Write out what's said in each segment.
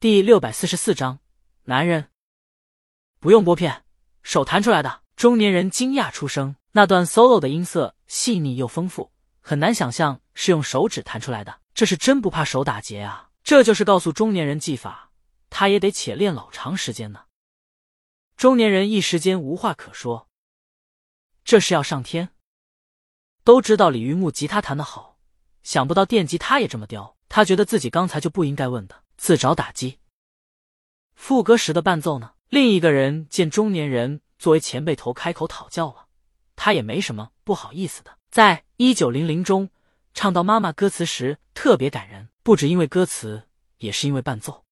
第六百四十四章，男人不用拨片，手弹出来的。中年人惊讶出声，那段 solo 的音色细腻又丰富，很难想象是用手指弹出来的。这是真不怕手打结啊！这就是告诉中年人技法，他也得且练老长时间呢。中年人一时间无话可说，这是要上天。都知道李玉木吉他弹得好，想不到电吉他也这么刁。他觉得自己刚才就不应该问的。自找打击。副歌时的伴奏呢？另一个人见中年人作为前辈头开口讨教了，他也没什么不好意思的。在一九零零中唱到妈妈歌词时特别感人，不只因为歌词，也是因为伴奏。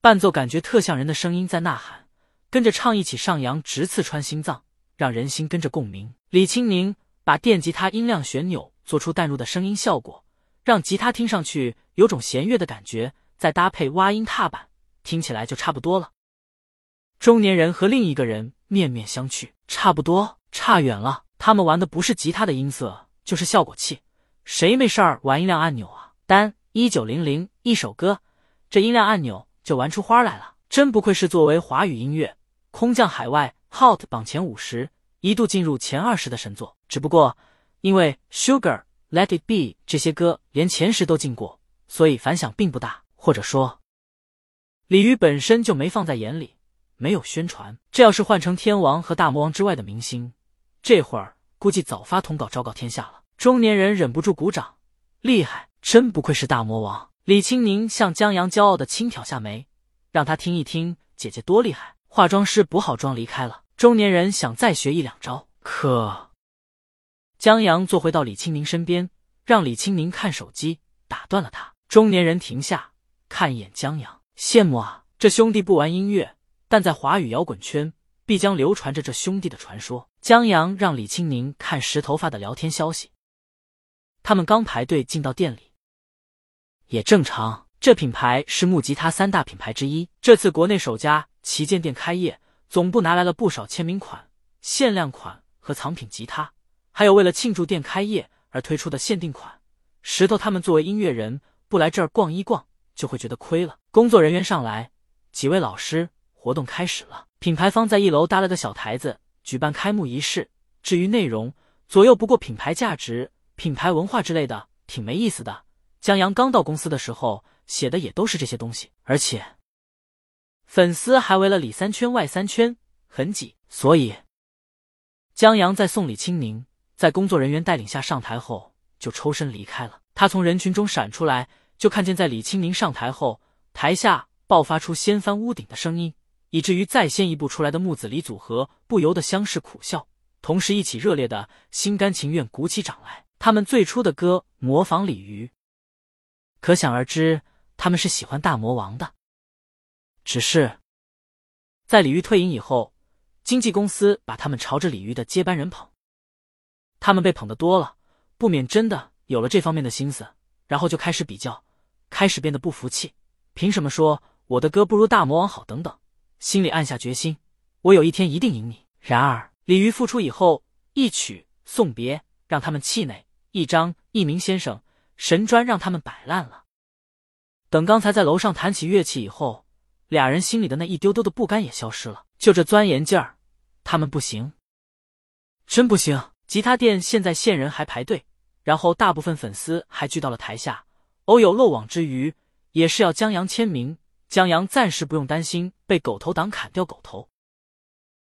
伴奏感觉特像人的声音在呐喊，跟着唱一起上扬，直刺穿心脏，让人心跟着共鸣。李青宁把电吉他音量旋钮做出淡入的声音效果，让吉他听上去有种弦乐的感觉。再搭配挖音踏板，听起来就差不多了。中年人和另一个人面面相觑，差不多，差远了。他们玩的不是吉他的音色，就是效果器。谁没事儿玩音量按钮啊？单一九零零一首歌，这音量按钮就玩出花来了。真不愧是作为华语音乐空降海外 Hot 榜前五十，一度进入前二十的神作。只不过因为 Sugar、Let It Be 这些歌连前十都进过，所以反响并不大。或者说，鲤鱼本身就没放在眼里，没有宣传。这要是换成天王和大魔王之外的明星，这会儿估计早发通稿昭告天下了。中年人忍不住鼓掌，厉害，真不愧是大魔王。李青宁向江阳骄傲的轻挑下眉，让他听一听姐姐多厉害。化妆师补好妆离开了。中年人想再学一两招，可江阳坐回到李青宁身边，让李青宁看手机，打断了他。中年人停下。看一眼江阳，羡慕啊！这兄弟不玩音乐，但在华语摇滚圈必将流传着这兄弟的传说。江阳让李青宁看石头发的聊天消息，他们刚排队进到店里，也正常。这品牌是木吉他三大品牌之一，这次国内首家旗舰店开业，总部拿来了不少签名款、限量款和藏品吉他，还有为了庆祝店开业而推出的限定款。石头他们作为音乐人，不来这儿逛一逛。就会觉得亏了。工作人员上来，几位老师，活动开始了。品牌方在一楼搭了个小台子，举办开幕仪式。至于内容，左右不过品牌价值、品牌文化之类的，挺没意思的。江阳刚到公司的时候，写的也都是这些东西，而且粉丝还围了里三圈外三圈，很挤。所以，江阳在送李青宁，在工作人员带领下上台后，就抽身离开了。他从人群中闪出来。就看见，在李青宁上台后，台下爆发出掀翻屋顶的声音，以至于再先一步出来的木子李组合不由得相视苦笑，同时一起热烈的心甘情愿鼓起掌来。他们最初的歌模仿鲤鱼，可想而知，他们是喜欢大魔王的。只是在鲤鱼退隐以后，经纪公司把他们朝着鲤鱼的接班人捧，他们被捧的多了，不免真的有了这方面的心思，然后就开始比较。开始变得不服气，凭什么说我的歌不如大魔王好？等等，心里暗下决心，我有一天一定赢你。然而鲤鱼复出以后，一曲送别让他们气馁，一张一鸣先生神砖让他们摆烂了。等刚才在楼上弹起乐器以后，俩人心里的那一丢丢的不甘也消失了。就这钻研劲儿，他们不行，真不行。吉他店现在线人还排队，然后大部分粉丝还聚到了台下。偶有漏网之鱼，也是要江阳签名。江阳暂时不用担心被狗头党砍掉狗头。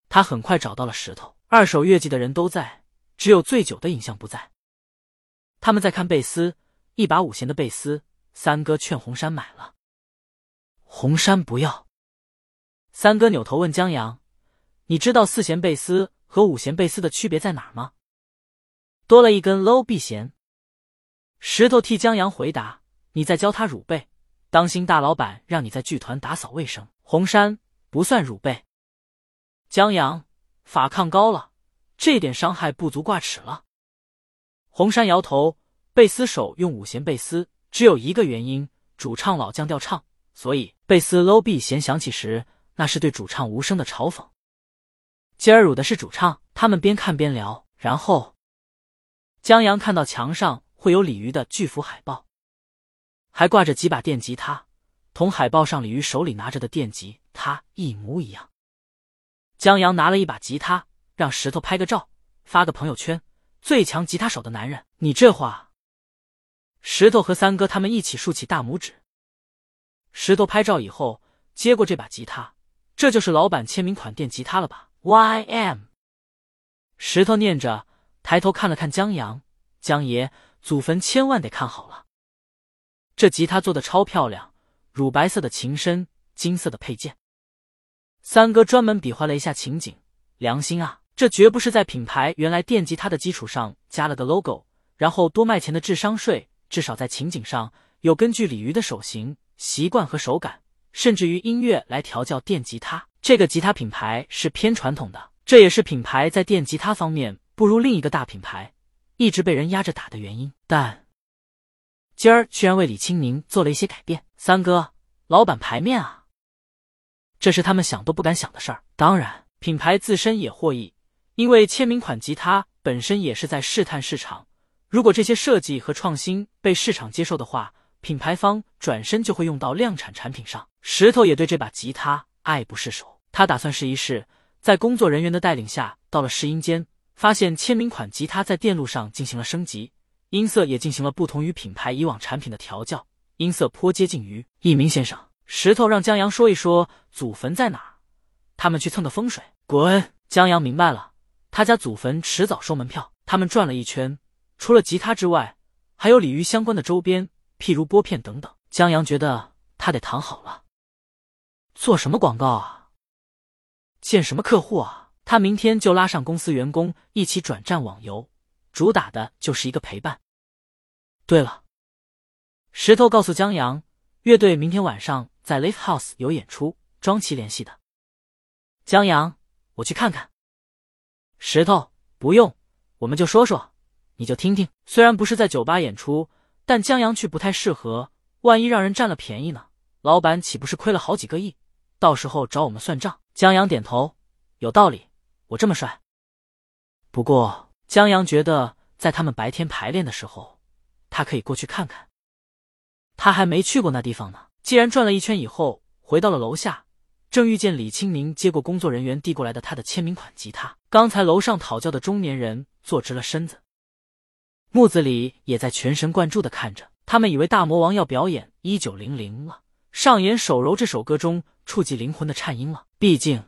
他很快找到了石头。二手乐季的人都在，只有醉酒的影像不在。他们在看贝斯，一把五弦的贝斯。三哥劝红山买了，红山不要。三哥扭头问江阳：“你知道四弦贝斯和五弦贝斯的区别在哪儿吗？”多了一根 low B 弦。石头替江阳回答。你在教他乳贝，当心大老板让你在剧团打扫卫生。红山不算乳贝，江阳法抗高了，这点伤害不足挂齿了。红山摇头，贝斯手用五弦贝斯，只有一个原因，主唱老降调唱，所以贝斯 low B 弦响起时，那是对主唱无声的嘲讽。今儿辱的是主唱。他们边看边聊，然后江阳看到墙上会有鲤鱼的巨幅海报。还挂着几把电吉他，同海报上鲤鱼手里拿着的电吉他一模一样。江阳拿了一把吉他，让石头拍个照，发个朋友圈：“最强吉他手的男人，你这话。”石头和三哥他们一起竖起大拇指。石头拍照以后，接过这把吉他，这就是老板签名款电吉他了吧？Y M。石头念着，抬头看了看江阳，江爷，祖坟千万得看好了。这吉他做的超漂亮，乳白色的琴身，金色的配件。三哥专门比划了一下情景，良心啊，这绝不是在品牌原来电吉他的基础上加了个 logo，然后多卖钱的智商税。至少在情景上有根据鲤鱼的手型、习惯和手感，甚至于音乐来调教电吉他。这个吉他品牌是偏传统的，这也是品牌在电吉他方面不如另一个大品牌，一直被人压着打的原因。但今儿居然为李青宁做了一些改变，三哥，老板牌面啊！这是他们想都不敢想的事儿。当然，品牌自身也获益，因为签名款吉他本身也是在试探市场。如果这些设计和创新被市场接受的话，品牌方转身就会用到量产产品上。石头也对这把吉他爱不释手，他打算试一试。在工作人员的带领下，到了试音间，发现签名款吉他在电路上进行了升级，音色也进行了不同于品牌以往产品的调教，音色颇接近于一鸣先生。石头让江阳说一说祖坟在哪，他们去蹭个风水。滚！江阳明白了，他家祖坟迟早收门票。他们转了一圈，除了吉他之外，还有鲤鱼相关的周边，譬如拨片等等。江阳觉得他得躺好了。做什么广告啊？见什么客户啊？他明天就拉上公司员工一起转战网游，主打的就是一个陪伴。对了，石头告诉江阳，乐队明天晚上。在 Live House 有演出，庄奇联系的。江阳，我去看看。石头，不用，我们就说说，你就听听。虽然不是在酒吧演出，但江阳去不太适合，万一让人占了便宜呢？老板岂不是亏了好几个亿？到时候找我们算账。江阳点头，有道理。我这么帅。不过江阳觉得，在他们白天排练的时候，他可以过去看看。他还没去过那地方呢。既然转了一圈以后回到了楼下，正遇见李清明接过工作人员递过来的他的签名款吉他。刚才楼上讨教的中年人坐直了身子，木子李也在全神贯注的看着。他们以为大魔王要表演《一九零零》了，上演《手柔》这首歌中触及灵魂的颤音了。毕竟，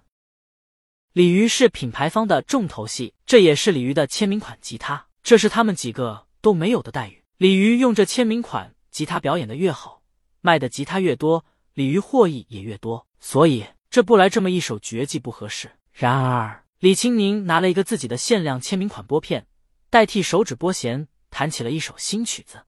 鲤鱼是品牌方的重头戏，这也是鲤鱼的签名款吉他，这是他们几个都没有的待遇。鲤鱼用这签名款吉他表演的越好。卖的吉他越多，鲤鱼获益也越多，所以这不来这么一首绝技不合适。然而，李青宁拿了一个自己的限量签名款拨片，代替手指拨弦，弹起了一首新曲子。